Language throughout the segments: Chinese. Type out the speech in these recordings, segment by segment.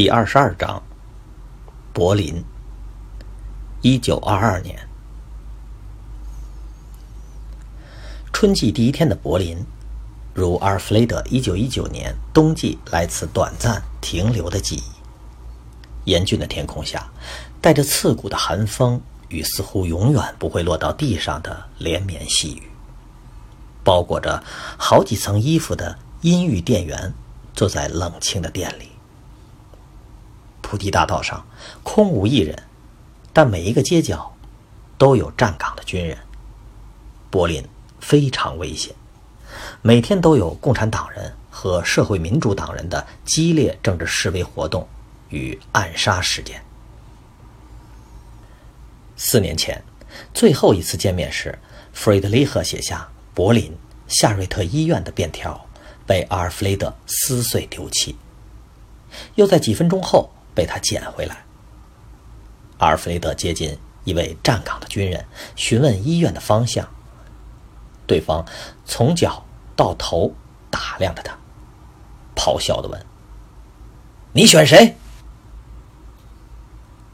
第二十二章，柏林，一九二二年春季第一天的柏林，如阿尔弗雷德一九一九年冬季来此短暂停留的记忆。严峻的天空下，带着刺骨的寒风与似乎永远不会落到地上的连绵细雨。包裹着好几层衣服的阴郁店员坐在冷清的店里。菩提大道上空无一人，但每一个街角都有站岗的军人。柏林非常危险，每天都有共产党人和社会民主党人的激烈政治示威活动与暗杀事件。四年前最后一次见面时，弗瑞德里赫写下“柏林夏瑞特医院”的便条，被阿尔弗雷德撕碎丢弃。又在几分钟后。被他捡回来。阿尔弗雷德接近一位站岗的军人，询问医院的方向。对方从脚到头打量着他，咆哮的问：“你选谁？”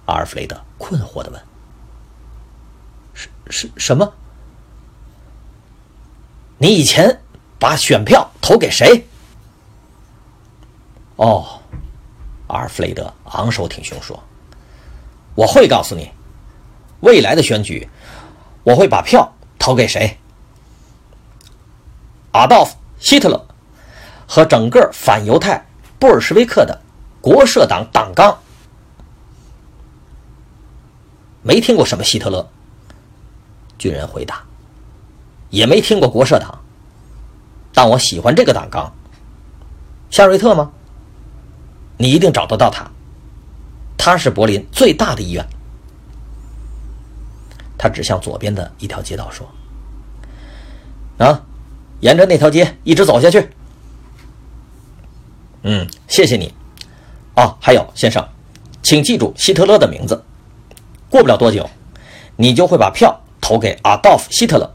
阿尔弗雷德困惑的问：“是是什么？你以前把选票投给谁？”哦。阿尔弗雷德昂首挺胸说：“我会告诉你，未来的选举，我会把票投给谁？阿道夫·希特勒和整个反犹太布尔什维克的国社党党纲。没听过什么希特勒。”军人回答：“也没听过国社党，但我喜欢这个党纲。夏瑞特吗？”你一定找得到他。他是柏林最大的医院。他指向左边的一条街道说：“啊，沿着那条街一直走下去。”嗯，谢谢你。哦，还有先生，请记住希特勒的名字。过不了多久，你就会把票投给阿道夫·希特勒。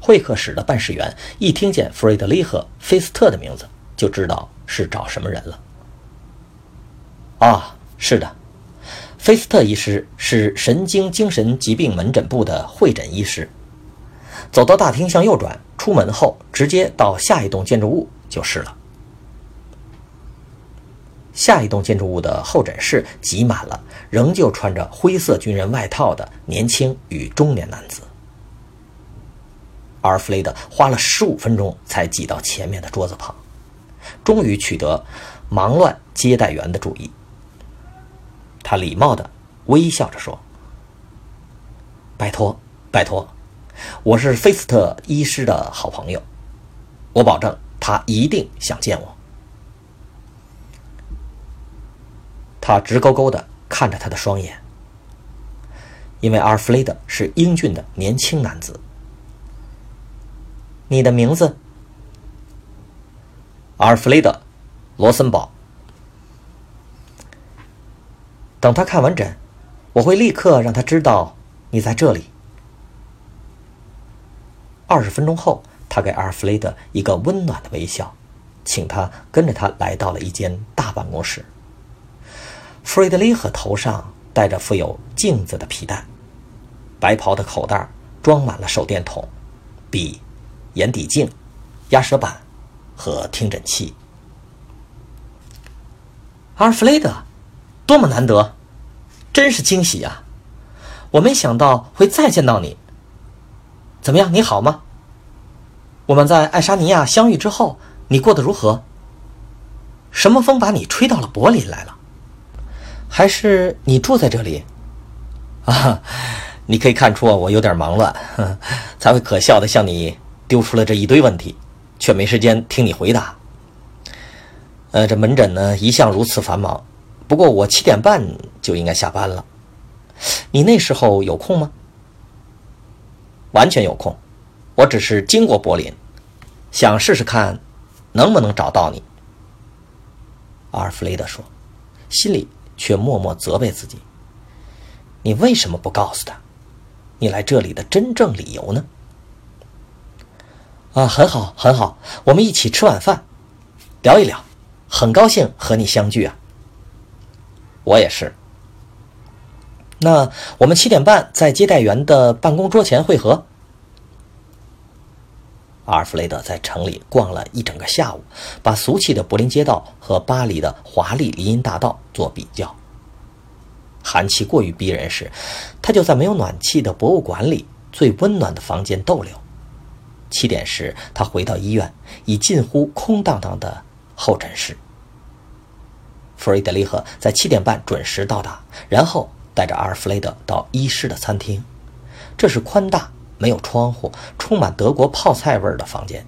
会客室的办事员一听见弗瑞德里赫·菲斯特的名字，就知道。是找什么人了？啊，是的，菲斯特医师是神经精神疾病门诊部的会诊医师。走到大厅向右转，出门后直接到下一栋建筑物就是了。下一栋建筑物的候诊室挤满了仍旧穿着灰色军人外套的年轻与中年男子。阿尔弗雷德花了十五分钟才挤到前面的桌子旁。终于取得忙乱接待员的注意。他礼貌的微笑着说：“拜托，拜托，我是菲斯特医师的好朋友，我保证他一定想见我。”他直勾勾的看着他的双眼，因为阿尔弗雷德是英俊的年轻男子。你的名字？阿尔弗雷德·罗森堡。等他看完诊，我会立刻让他知道你在这里。二十分钟后，他给阿尔弗雷德一个温暖的微笑，请他跟着他来到了一间大办公室。弗瑞德里赫头上戴着附有镜子的皮带，白袍的口袋装满了手电筒、笔、眼底镜、压舌板。和听诊器，阿尔弗雷德，多么难得，真是惊喜呀！我没想到会再见到你。怎么样，你好吗？我们在爱沙尼亚相遇之后，你过得如何？什么风把你吹到了柏林来了？还是你住在这里？啊，你可以看出，我有点忙乱，才会可笑的向你丢出了这一堆问题，却没时间听你回答。呃，这门诊呢一向如此繁忙，不过我七点半就应该下班了。你那时候有空吗？完全有空，我只是经过柏林，想试试看能不能找到你。阿尔弗雷德说，心里却默默责备自己：你为什么不告诉他？你来这里的真正理由呢？啊，很好，很好，我们一起吃晚饭，聊一聊。很高兴和你相聚啊。我也是。那我们七点半在接待员的办公桌前会合。阿尔弗雷德在城里逛了一整个下午，把俗气的柏林街道和巴黎的华丽林荫大道做比较。寒气过于逼人时，他就在没有暖气的博物馆里最温暖的房间逗留。七点时，他回到医院，已近乎空荡荡的候诊室。弗瑞德利赫在七点半准时到达，然后带着阿尔弗雷德到医师的餐厅。这是宽大、没有窗户、充满德国泡菜味儿的房间。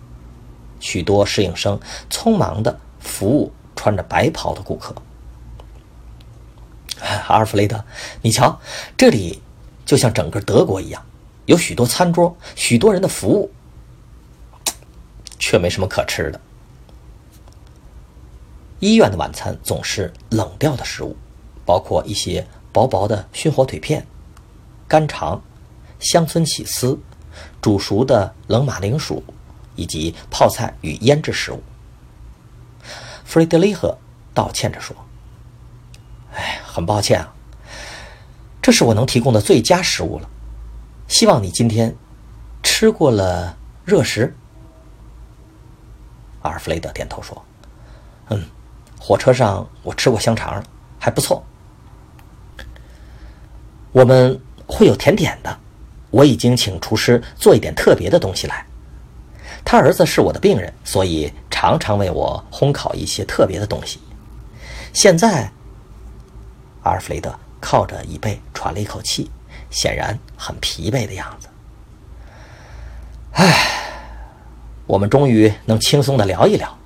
许多侍应生匆忙地服务穿着白袍的顾客。阿尔弗雷德，你瞧，这里就像整个德国一样，有许多餐桌，许多人的服务，却没什么可吃的。医院的晚餐总是冷掉的食物，包括一些薄薄的熏火腿片、干肠、乡村起司、煮熟的冷马铃薯，以及泡菜与腌制食物。弗雷德里赫道歉着说。哎，很抱歉啊，这是我能提供的最佳食物了。希望你今天吃过了热食。阿尔弗雷德点头说：“嗯，火车上我吃过香肠，还不错。我们会有甜点的，我已经请厨师做一点特别的东西来。他儿子是我的病人，所以常常为我烘烤一些特别的东西。现在。”阿尔弗雷德靠着椅背喘了一口气，显然很疲惫的样子。唉，我们终于能轻松的聊一聊。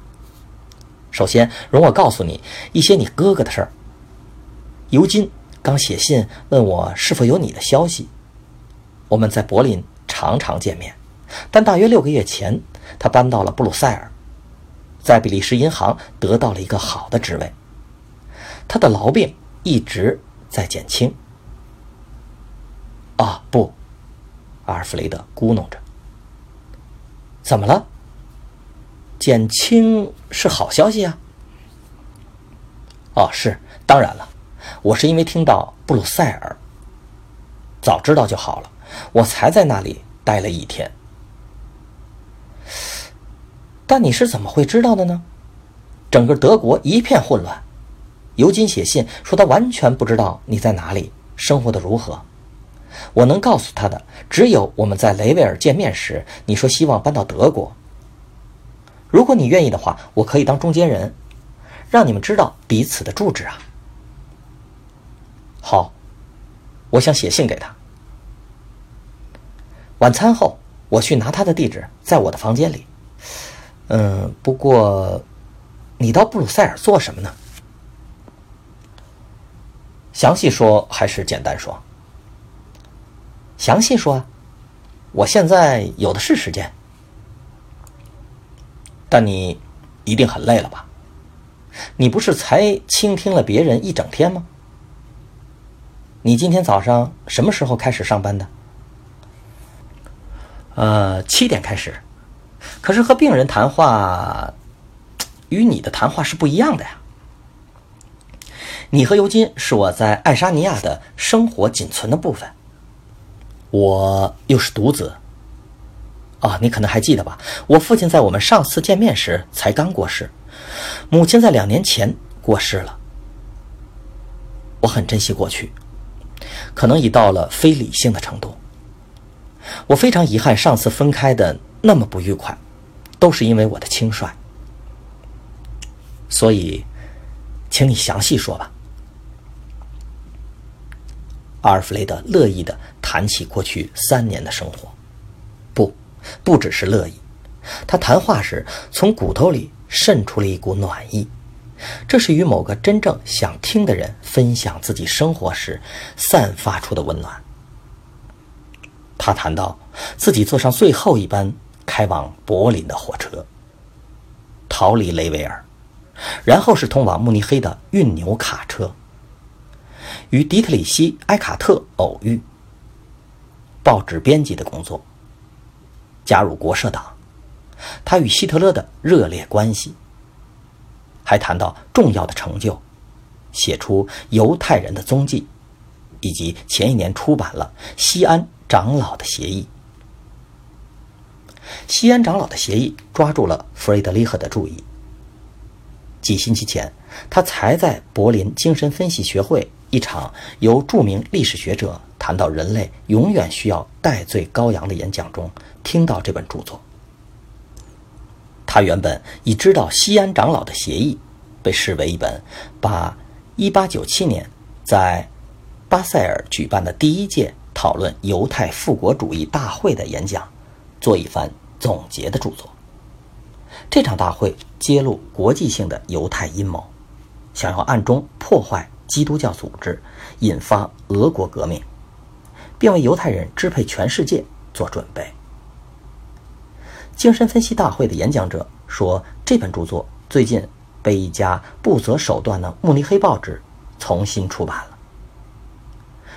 首先，容我告诉你一些你哥哥的事儿。尤金刚写信问我是否有你的消息。我们在柏林常常见面，但大约六个月前，他搬到了布鲁塞尔，在比利时银行得到了一个好的职位。他的痨病。一直在减轻。啊，不，阿尔弗雷德咕哝着。怎么了？减轻是好消息啊。哦，是，当然了，我是因为听到布鲁塞尔，早知道就好了，我才在那里待了一天。但你是怎么会知道的呢？整个德国一片混乱。尤金写信说，他完全不知道你在哪里，生活的如何。我能告诉他的，只有我们在雷维尔见面时，你说希望搬到德国。如果你愿意的话，我可以当中间人，让你们知道彼此的住址啊。好，我想写信给他。晚餐后，我去拿他的地址，在我的房间里。嗯，不过，你到布鲁塞尔做什么呢？详细说还是简单说？详细说啊，我现在有的是时间。但你一定很累了吧？你不是才倾听了别人一整天吗？你今天早上什么时候开始上班的？呃，七点开始。可是和病人谈话，与你的谈话是不一样的呀。你和尤金是我在爱沙尼亚的生活仅存的部分。我又是独子。啊，你可能还记得吧？我父亲在我们上次见面时才刚过世，母亲在两年前过世了。我很珍惜过去，可能已到了非理性的程度。我非常遗憾上次分开的那么不愉快，都是因为我的轻率。所以，请你详细说吧。阿尔弗雷德乐意地谈起过去三年的生活，不，只是乐意，他谈话时从骨头里渗出了一股暖意，这是与某个真正想听的人分享自己生活时散发出的温暖。他谈到自己坐上最后一班开往柏林的火车，逃离雷维尔，然后是通往慕尼黑的运牛卡车。与迪特里希·埃卡特偶遇，报纸编辑的工作，加入国社党，他与希特勒的热烈关系，还谈到重要的成就，写出犹太人的踪迹，以及前一年出版了《西安长老的协议》。西安长老的协议抓住了弗雷德里赫的注意。几星期前，他才在柏林精神分析学会。一场由著名历史学者谈到人类永远需要戴罪羔羊的演讲中，听到这本著作。他原本已知道西安长老的协议被视为一本把1897年在巴塞尔举办的第一届讨论犹太复国主义大会的演讲做一番总结的著作。这场大会揭露国际性的犹太阴谋，想要暗中破坏。基督教组织引发俄国革命，并为犹太人支配全世界做准备。精神分析大会的演讲者说，这本著作最近被一家不择手段的慕尼黑报纸重新出版了，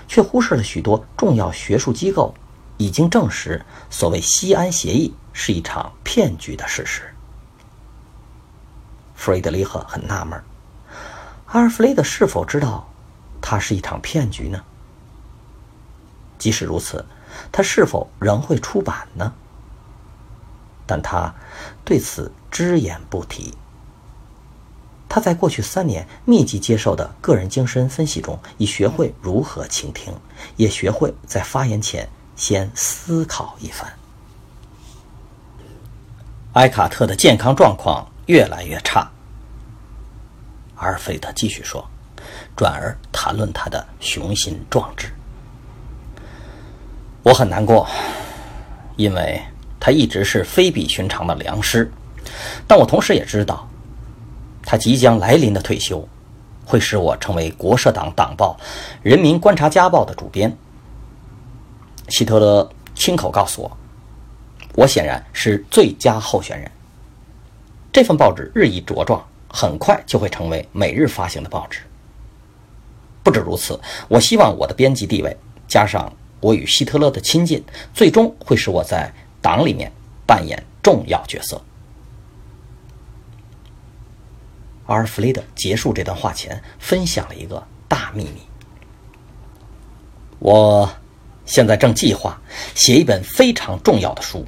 却忽视了许多重要学术机构已经证实所谓西安协议是一场骗局的事实。弗雷德里赫很纳闷。阿尔弗雷德是否知道，它是一场骗局呢？即使如此，他是否仍会出版呢？但他对此只言不提。他在过去三年密集接受的个人精神分析中，已学会如何倾听，也学会在发言前先思考一番。埃卡特的健康状况越来越差。阿尔弗雷德继续说，转而谈论他的雄心壮志。我很难过，因为他一直是非比寻常的良师。但我同时也知道，他即将来临的退休，会使我成为国社党党报《人民观察家报》的主编。希特勒亲口告诉我，我显然是最佳候选人。这份报纸日益茁壮。很快就会成为每日发行的报纸。不止如此，我希望我的编辑地位加上我与希特勒的亲近，最终会使我在党里面扮演重要角色。阿尔弗雷德结束这段话前分享了一个大秘密：我现在正计划写一本非常重要的书，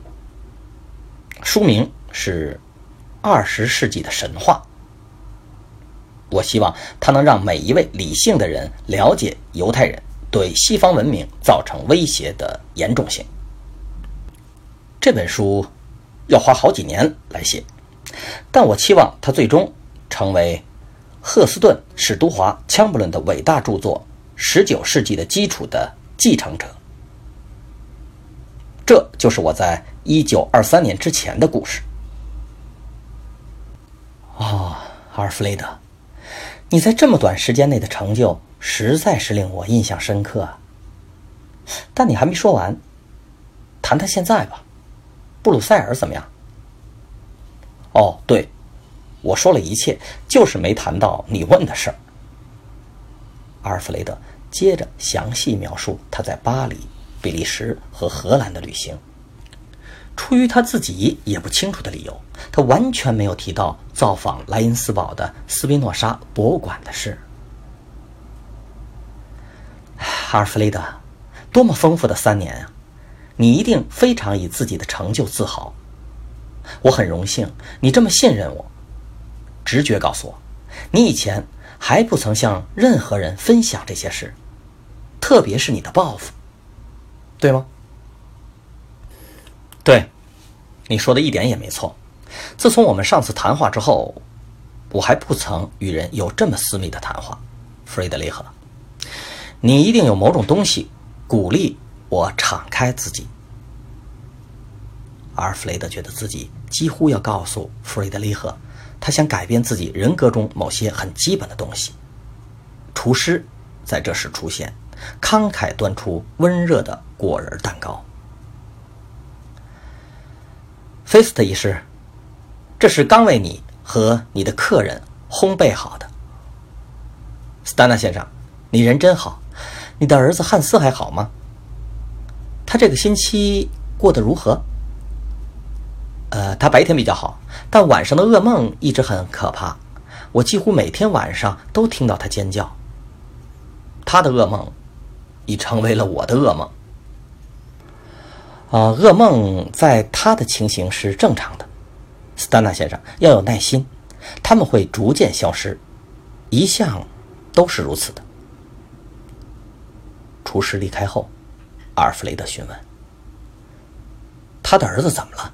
书名是《二十世纪的神话》。我希望它能让每一位理性的人了解犹太人对西方文明造成威胁的严重性。这本书要花好几年来写，但我期望它最终成为赫斯顿·史都华·枪布伦的伟大著作《19世纪的基础》的继承者。这就是我在1923年之前的故事。哦，阿尔弗雷德。你在这么短时间内的成就，实在是令我印象深刻啊。但你还没说完，谈谈现在吧。布鲁塞尔怎么样？哦，对，我说了一切，就是没谈到你问的事儿。阿尔弗雷德接着详细描述他在巴黎、比利时和荷兰的旅行。出于他自己也不清楚的理由，他完全没有提到造访莱茵斯堡的斯宾诺莎博物馆的事。阿尔弗雷德，多么丰富的三年啊！你一定非常以自己的成就自豪。我很荣幸你这么信任我。直觉告诉我，你以前还不曾向任何人分享这些事，特别是你的抱负，对吗？对，你说的一点也没错。自从我们上次谈话之后，我还不曾与人有这么私密的谈话。弗雷德里赫，你一定有某种东西鼓励我敞开自己。阿尔弗雷德觉得自己几乎要告诉弗瑞德里赫，他想改变自己人格中某些很基本的东西。厨师在这时出现，慷慨端出温热的果仁蛋糕。菲斯特医师，这是刚为你和你的客人烘焙好的。斯丹纳先生，你人真好。你的儿子汉斯还好吗？他这个星期过得如何？呃，他白天比较好，但晚上的噩梦一直很可怕。我几乎每天晚上都听到他尖叫。他的噩梦已成为了我的噩梦。啊，噩梦在他的情形是正常的，斯丹纳先生要有耐心，他们会逐渐消失，一向都是如此的。厨师离开后，阿尔弗雷德询问：“他的儿子怎么了？”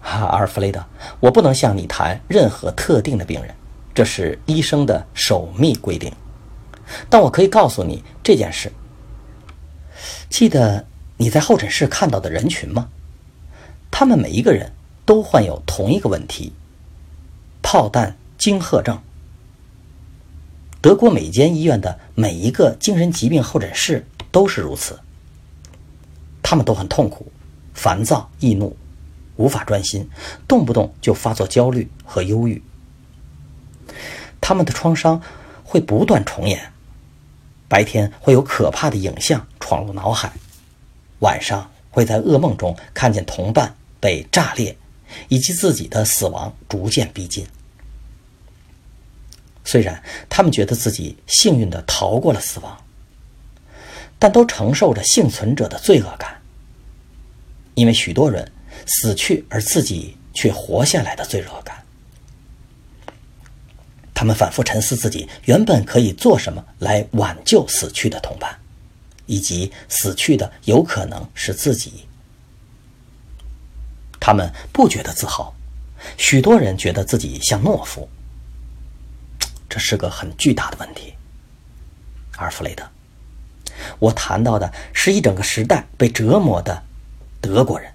哈，阿尔弗雷德，我不能向你谈任何特定的病人，这是医生的守密规定。但我可以告诉你这件事。记得你在候诊室看到的人群吗？他们每一个人都患有同一个问题——炮弹惊吓症。德国每间医院的每一个精神疾病候诊室都是如此。他们都很痛苦、烦躁、易怒。无法专心，动不动就发作焦虑和忧郁。他们的创伤会不断重演，白天会有可怕的影像闯入脑海，晚上会在噩梦中看见同伴被炸裂，以及自己的死亡逐渐逼近。虽然他们觉得自己幸运地逃过了死亡，但都承受着幸存者的罪恶感，因为许多人。死去而自己却活下来的罪恶感，他们反复沉思自己原本可以做什么来挽救死去的同伴，以及死去的有可能是自己。他们不觉得自豪，许多人觉得自己像懦夫。这是个很巨大的问题，阿尔弗雷德。我谈到的是一整个时代被折磨的德国人。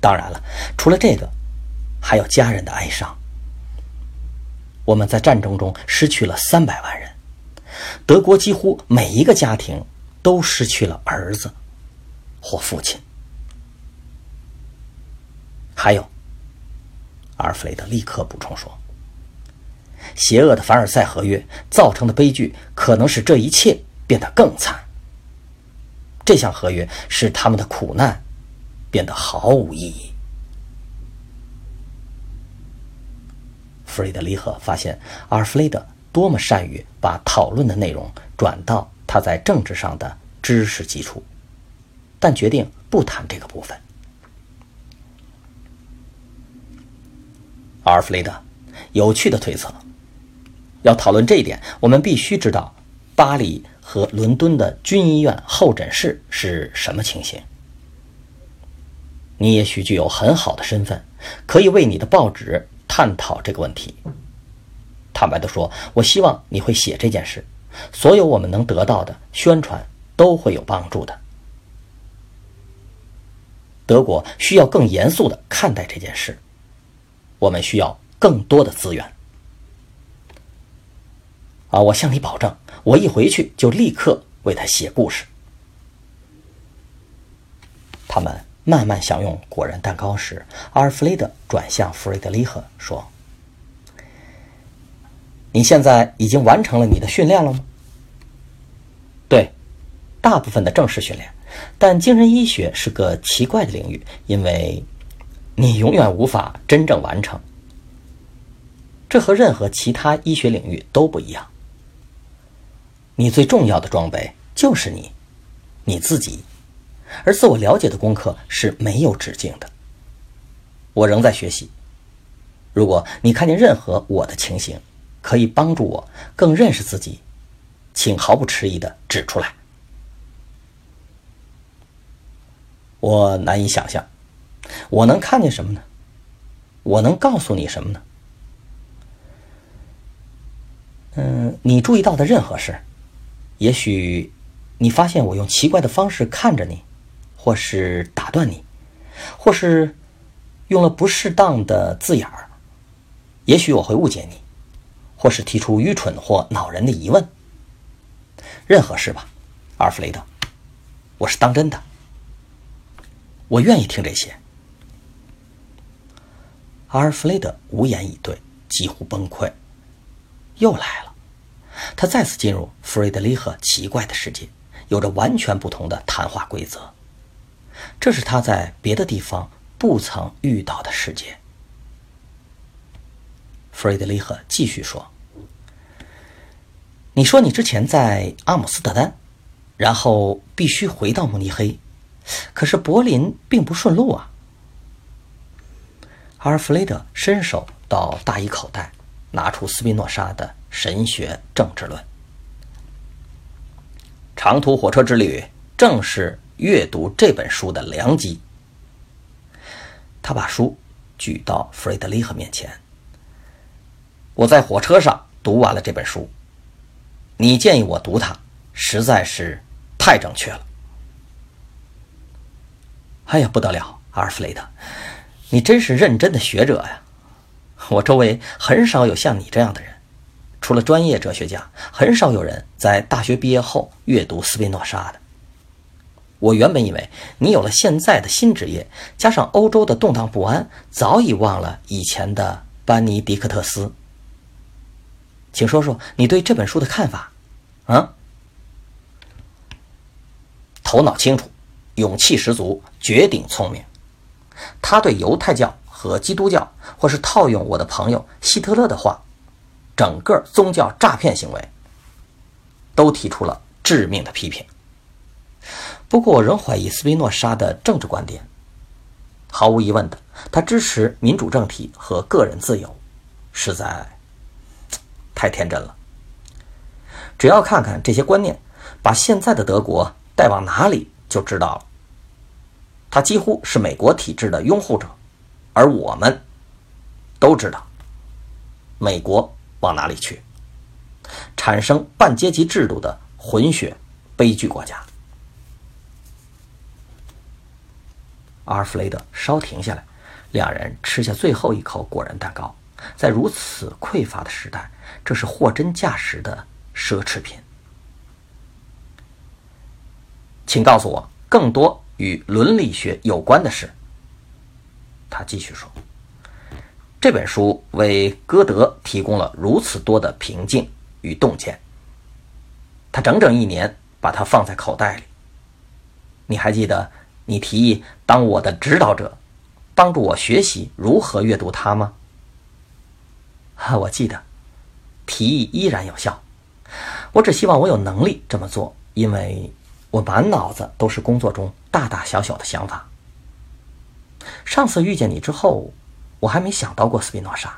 当然了，除了这个，还有家人的哀伤。我们在战争中失去了三百万人，德国几乎每一个家庭都失去了儿子或父亲。还有，阿尔弗雷德立刻补充说：“邪恶的凡尔赛合约造成的悲剧，可能使这一切变得更惨。这项合约使他们的苦难。”变得毫无意义。弗雷德里赫发现阿尔弗雷德多么善于把讨论的内容转到他在政治上的知识基础，但决定不谈这个部分。阿尔弗雷德，有趣的推测。要讨论这一点，我们必须知道巴黎和伦敦的军医院候诊室是什么情形。你也许具有很好的身份，可以为你的报纸探讨这个问题。坦白地说，我希望你会写这件事，所有我们能得到的宣传都会有帮助的。德国需要更严肃地看待这件事，我们需要更多的资源。啊，我向你保证，我一回去就立刻为他写故事。他们。慢慢享用果仁蛋糕时，阿尔弗雷德转向弗瑞德里赫说：“你现在已经完成了你的训练了吗？”“对，大部分的正式训练，但精神医学是个奇怪的领域，因为你永远无法真正完成。这和任何其他医学领域都不一样。你最重要的装备就是你，你自己。”而自我了解的功课是没有止境的。我仍在学习。如果你看见任何我的情形，可以帮助我更认识自己，请毫不迟疑的指出来。我难以想象，我能看见什么呢？我能告诉你什么呢？嗯，你注意到的任何事，也许你发现我用奇怪的方式看着你，或是打断你，或是用了不适当的字眼儿，也许我会误解你，或是提出愚蠢或恼人的疑问。任何事吧，阿尔弗雷德，我是当真的，我愿意听这些。阿尔弗雷德无言以对，几乎崩溃。又来了。他再次进入弗瑞德里赫奇怪的世界，有着完全不同的谈话规则。这是他在别的地方不曾遇到的世界。弗瑞德里赫继续说：“你说你之前在阿姆斯特丹，然后必须回到慕尼黑，可是柏林并不顺路啊。”阿尔弗雷德伸手到大衣口袋，拿出斯宾诺莎的。神学政治论，长途火车之旅正是阅读这本书的良机。他把书举到弗瑞德里赫面前。我在火车上读完了这本书，你建议我读它，实在是太正确了。哎呀，不得了，阿尔弗雷德，你真是认真的学者呀！我周围很少有像你这样的人。除了专业哲学家，很少有人在大学毕业后阅读斯宾诺莎的。我原本以为你有了现在的新职业，加上欧洲的动荡不安，早已忘了以前的班尼迪克特斯。请说说你对这本书的看法。啊，头脑清楚，勇气十足，绝顶聪明。他对犹太教和基督教，或是套用我的朋友希特勒的话。整个宗教诈骗行为，都提出了致命的批评。不过，我仍怀疑斯宾诺莎的政治观点。毫无疑问的，他支持民主政体和个人自由，实在太天真了。只要看看这些观念，把现在的德国带往哪里，就知道了。他几乎是美国体制的拥护者，而我们都知道，美国。往哪里去？产生半阶级制度的混血悲剧国家。阿尔弗雷德稍停下来，两人吃下最后一口果仁蛋糕。在如此匮乏的时代，这是货真价实的奢侈品。请告诉我更多与伦理学有关的事。他继续说。这本书为歌德提供了如此多的平静与洞见。他整整一年把它放在口袋里。你还记得你提议当我的指导者，帮助我学习如何阅读它吗？啊，我记得，提议依然有效。我只希望我有能力这么做，因为我满脑子都是工作中大大小小的想法。上次遇见你之后。我还没想到过斯宾诺莎，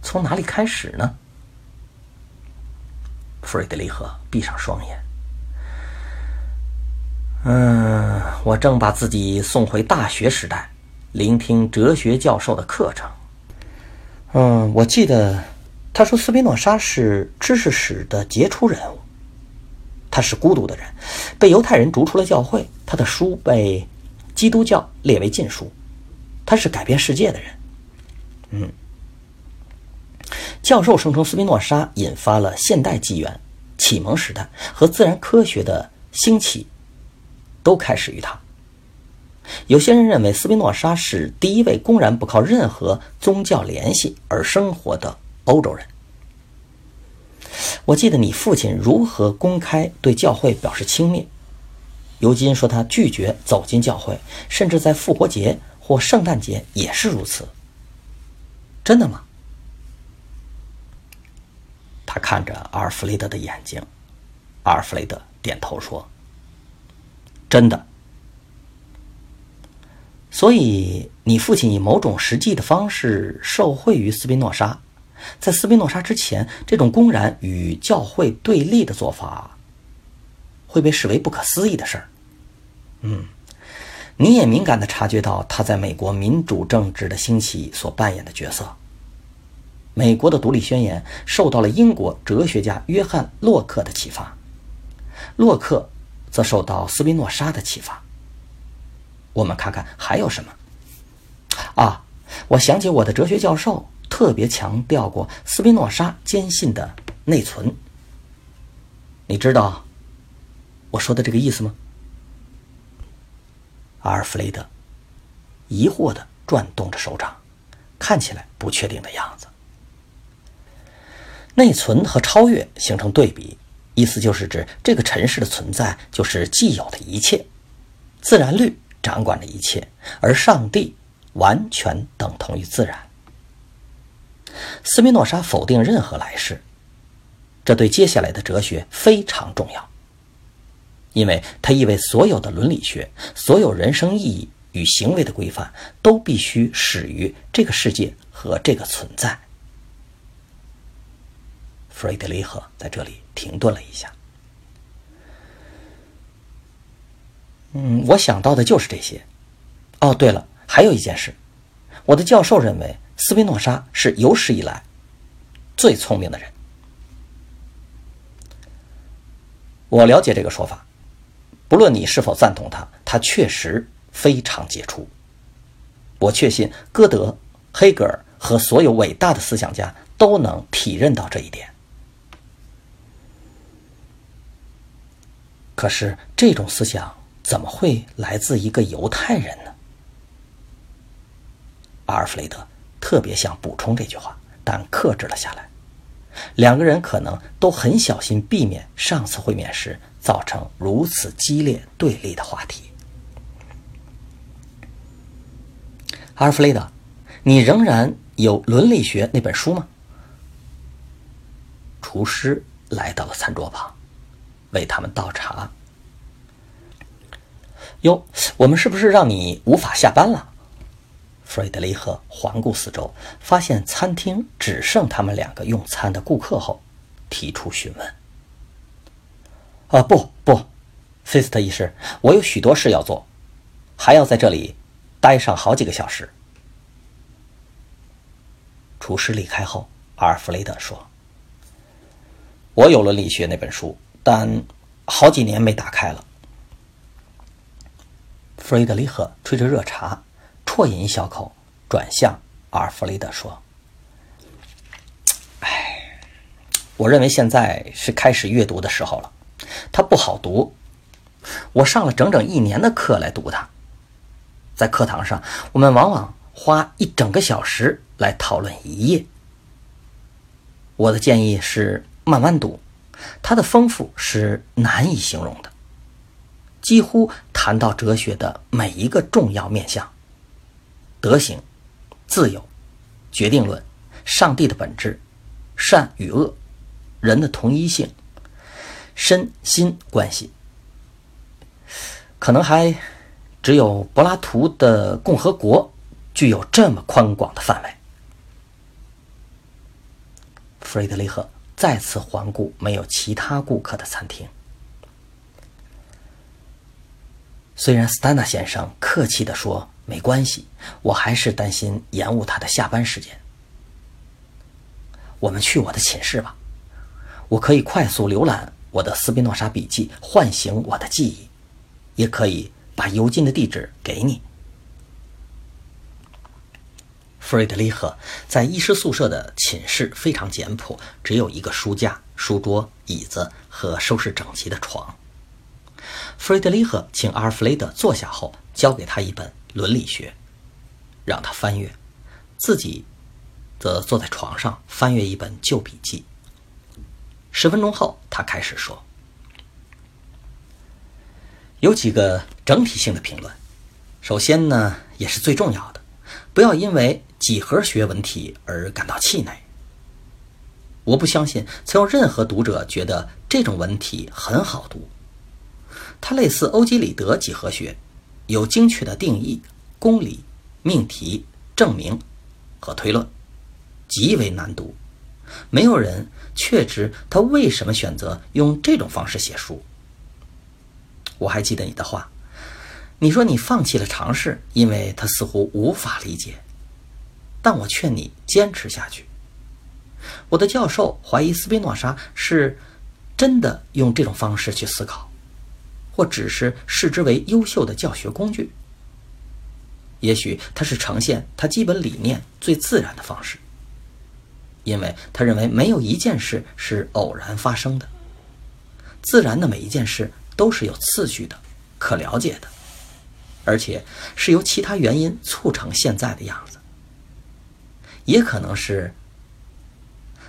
从哪里开始呢？弗瑞德里赫闭上双眼。嗯，我正把自己送回大学时代，聆听哲学教授的课程。嗯，我记得他说斯宾诺莎是知识史的杰出人物。他是孤独的人，被犹太人逐出了教会，他的书被基督教列为禁书。他是改变世界的人，嗯。教授声称斯宾诺莎引发了现代纪元、启蒙时代和自然科学的兴起，都开始于他。有些人认为斯宾诺莎是第一位公然不靠任何宗教联系而生活的欧洲人。我记得你父亲如何公开对教会表示轻蔑，尤金说他拒绝走进教会，甚至在复活节。或圣诞节也是如此，真的吗？他看着阿尔弗雷德的眼睛，阿尔弗雷德点头说：“真的。”所以，你父亲以某种实际的方式受惠于斯宾诺莎，在斯宾诺莎之前，这种公然与教会对立的做法会被视为不可思议的事儿。嗯。你也敏感地察觉到他在美国民主政治的兴起所扮演的角色。美国的独立宣言受到了英国哲学家约翰·洛克的启发，洛克则受到斯宾诺莎的启发。我们看看还有什么？啊，我想起我的哲学教授特别强调过斯宾诺莎坚信的内存。你知道我说的这个意思吗？阿尔弗雷德疑惑的转动着手掌，看起来不确定的样子。内存和超越形成对比，意思就是指这个尘世的存在就是既有的一切，自然律掌管着一切，而上帝完全等同于自然。斯宾诺莎否定任何来世，这对接下来的哲学非常重要。因为它意味所有的伦理学、所有人生意义与行为的规范都必须始于这个世界和这个存在。弗瑞德里赫在这里停顿了一下。嗯，我想到的就是这些。哦，对了，还有一件事，我的教授认为斯宾诺莎是有史以来最聪明的人。我了解这个说法。不论你是否赞同他，他确实非常杰出。我确信歌德、黑格尔和所有伟大的思想家都能体认到这一点。可是，这种思想怎么会来自一个犹太人呢？阿尔弗雷德特别想补充这句话，但克制了下来。两个人可能都很小心避免上次会面时造成如此激烈对立的话题。阿尔弗雷德，你仍然有《伦理学》那本书吗？厨师来到了餐桌旁，为他们倒茶。哟，我们是不是让你无法下班了？弗瑞德雷赫环顾四周，发现餐厅只剩他们两个用餐的顾客后，提出询问。啊，不不，菲斯特医师，我有许多事要做，还要在这里待上好几个小时。厨师离开后，阿尔弗雷德说：“我有了理学那本书，但好几年没打开了。”弗瑞德里赫吹着热茶。啜饮一小口，转向阿尔弗雷德说：“哎，我认为现在是开始阅读的时候了。它不好读，我上了整整一年的课来读它。在课堂上，我们往往花一整个小时来讨论一页。我的建议是慢慢读，它的丰富是难以形容的，几乎谈到哲学的每一个重要面向。”德行、自由、决定论、上帝的本质、善与恶、人的同一性、身心关系，可能还只有柏拉图的《共和国》具有这么宽广的范围。弗雷德里赫再次环顾没有其他顾客的餐厅，虽然斯丹纳先生客气地说。没关系，我还是担心延误他的下班时间。我们去我的寝室吧，我可以快速浏览我的斯宾诺莎笔记，唤醒我的记忆，也可以把邮件的地址给你。弗瑞德里赫在医师宿舍的寝室非常简朴，只有一个书架、书桌、椅子和收拾整齐的床。弗瑞德里赫请阿尔弗雷德坐下后，交给他一本。伦理学，让他翻阅，自己则坐在床上翻阅一本旧笔记。十分钟后，他开始说：“有几个整体性的评论。首先呢，也是最重要的，不要因为几何学文体而感到气馁。我不相信曾有任何读者觉得这种文体很好读。它类似欧几里得几何学。”有精确的定义、公理、命题、证明和推论，极为难读。没有人确知他为什么选择用这种方式写书。我还记得你的话，你说你放弃了尝试，因为他似乎无法理解。但我劝你坚持下去。我的教授怀疑斯宾诺莎是真的用这种方式去思考，或只是视之为优秀的教学工具。也许他是呈现他基本理念最自然的方式，因为他认为没有一件事是偶然发生的，自然的每一件事都是有次序的、可了解的，而且是由其他原因促成现在的样子。也可能是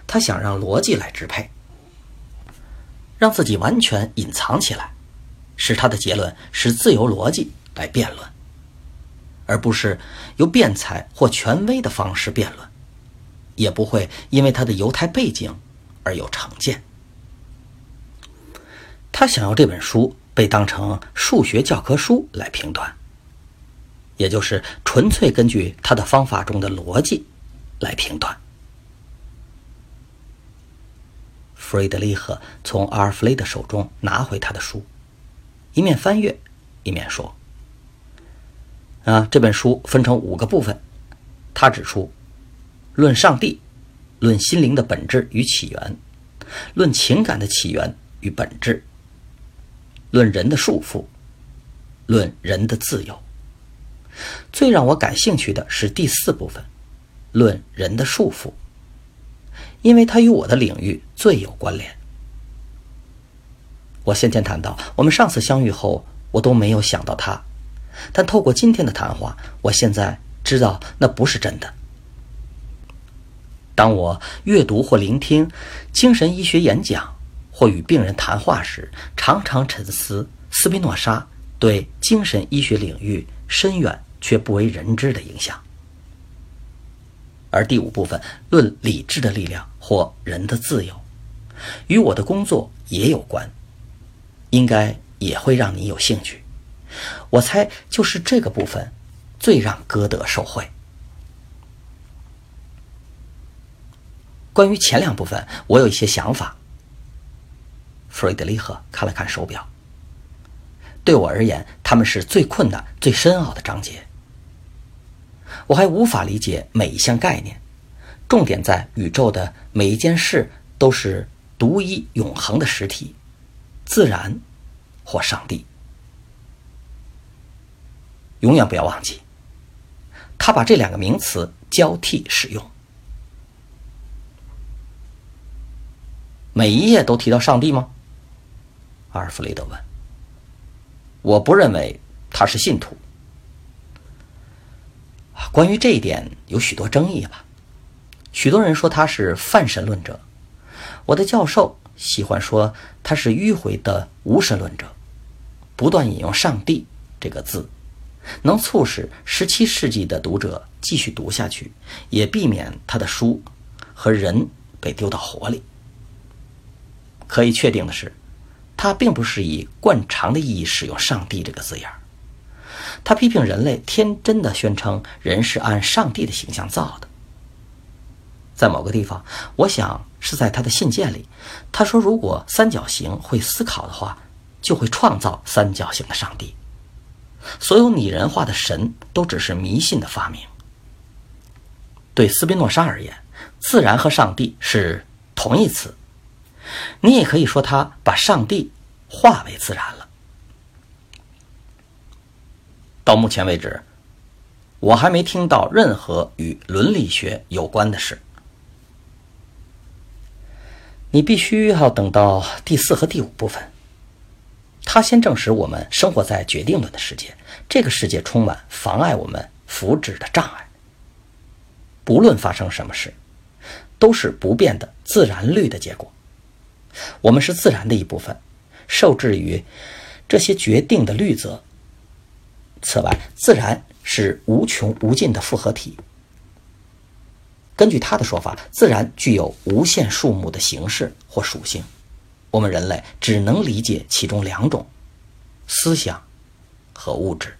他想让逻辑来支配，让自己完全隐藏起来，使他的结论是自由逻辑来辩论。而不是由辩才或权威的方式辩论，也不会因为他的犹太背景而有成见。他想要这本书被当成数学教科书来评断，也就是纯粹根据他的方法中的逻辑来评断。弗瑞德利赫从阿尔弗雷德手中拿回他的书，一面翻阅，一面说。啊，这本书分成五个部分。他指出：论上帝，论心灵的本质与起源，论情感的起源与本质，论人的束缚，论人的自由。最让我感兴趣的是第四部分，论人的束缚，因为它与我的领域最有关联。我先前谈到，我们上次相遇后，我都没有想到他。但透过今天的谈话，我现在知道那不是真的。当我阅读或聆听精神医学演讲，或与病人谈话时，常常沉思斯宾诺莎对精神医学领域深远却不为人知的影响。而第五部分论理智的力量或人的自由，与我的工作也有关，应该也会让你有兴趣。我猜就是这个部分，最让歌德受惠。关于前两部分，我有一些想法。弗瑞德里赫看了看手表，对我而言，他们是最困难、最深奥的章节。我还无法理解每一项概念，重点在宇宙的每一件事都是独一永恒的实体，自然或上帝。永远不要忘记，他把这两个名词交替使用。每一页都提到上帝吗？阿尔弗雷德问。我不认为他是信徒。关于这一点有许多争议吧。许多人说他是泛神论者，我的教授喜欢说他是迂回的无神论者，不断引用“上帝”这个字。能促使十七世纪的读者继续读下去，也避免他的书和人被丢到火里。可以确定的是，他并不是以惯常的意义使用“上帝”这个字眼儿。他批评人类天真的宣称人是按上帝的形象造的。在某个地方，我想是在他的信件里，他说：“如果三角形会思考的话，就会创造三角形的上帝。”所有拟人化的神都只是迷信的发明。对斯宾诺莎而言，自然和上帝是同义词。你也可以说他把上帝化为自然了。到目前为止，我还没听到任何与伦理学有关的事。你必须要等到第四和第五部分。他先证实我们生活在决定论的世界，这个世界充满妨碍我们福祉的障碍。不论发生什么事，都是不变的自然律的结果。我们是自然的一部分，受制于这些决定的律则。此外，自然是无穷无尽的复合体。根据他的说法，自然具有无限数目的形式或属性。我们人类只能理解其中两种：思想和物质。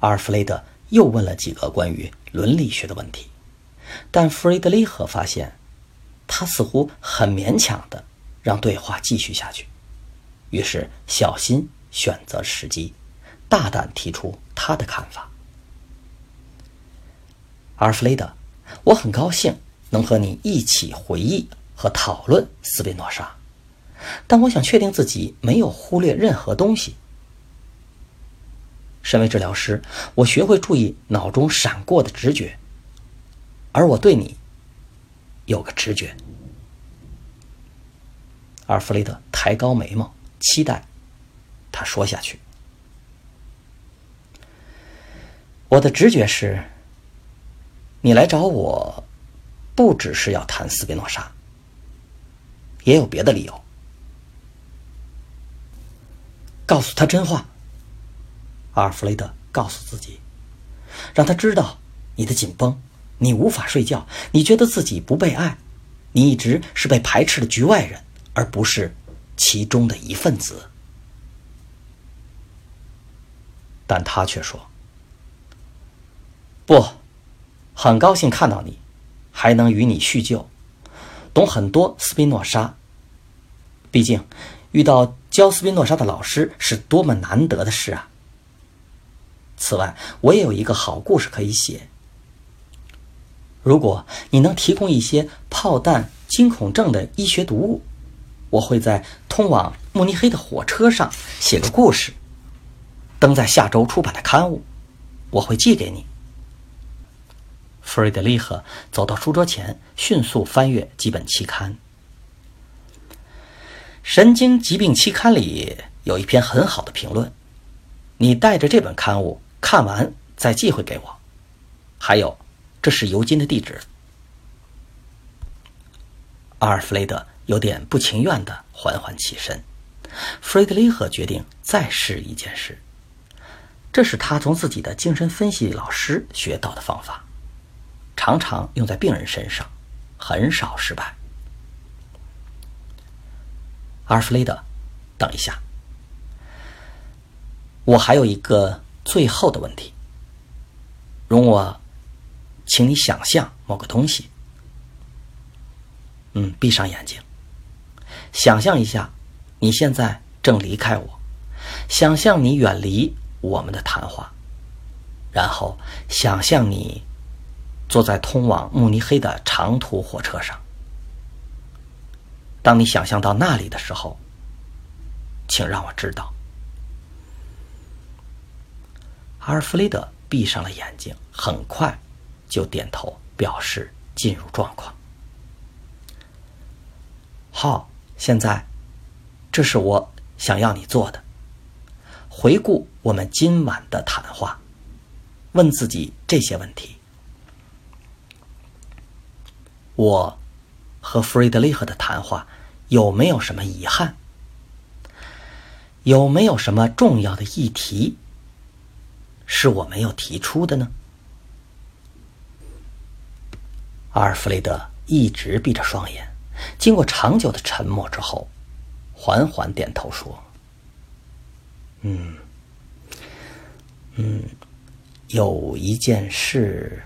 阿尔弗雷德又问了几个关于伦理学的问题，但弗雷德里赫发现，他似乎很勉强的让对话继续下去，于是小心选择时机，大胆提出他的看法。阿尔弗雷德，我很高兴能和你一起回忆和讨论斯宾诺莎，但我想确定自己没有忽略任何东西。身为治疗师，我学会注意脑中闪过的直觉，而我对你有个直觉。阿尔弗雷德抬高眉毛，期待他说下去。我的直觉是，你来找我，不只是要谈斯宾诺莎，也有别的理由。告诉他真话。阿尔弗雷德告诉自己，让他知道你的紧绷，你无法睡觉，你觉得自己不被爱，你一直是被排斥的局外人，而不是其中的一份子。但他却说：“不，很高兴看到你，还能与你叙旧，懂很多斯宾诺莎。毕竟，遇到教斯宾诺莎的老师是多么难得的事啊！”此外，我也有一个好故事可以写。如果你能提供一些炮弹惊恐症的医学读物，我会在通往慕尼黑的火车上写个故事，登在下周出版的刊物。我会寄给你。弗瑞德利赫走到书桌前，迅速翻阅几本期刊。《神经疾病期刊》里有一篇很好的评论。你带着这本刊物。看完再寄回给我。还有，这是尤金的地址。阿尔弗雷德有点不情愿的缓缓起身。弗雷德里赫决定再试一件事，这是他从自己的精神分析老师学到的方法，常常用在病人身上，很少失败。阿尔弗雷德，等一下，我还有一个。最后的问题，容我，请你想象某个东西。嗯，闭上眼睛，想象一下，你现在正离开我，想象你远离我们的谈话，然后想象你坐在通往慕尼黑的长途火车上。当你想象到那里的时候，请让我知道。阿尔弗雷德闭上了眼睛，很快就点头表示进入状况。好，现在这是我想要你做的：回顾我们今晚的谈话，问自己这些问题。我和弗瑞德利赫的谈话有没有什么遗憾？有没有什么重要的议题？是我没有提出的呢。阿尔弗雷德一直闭着双眼，经过长久的沉默之后，缓缓点头说：“嗯，嗯，有一件事。”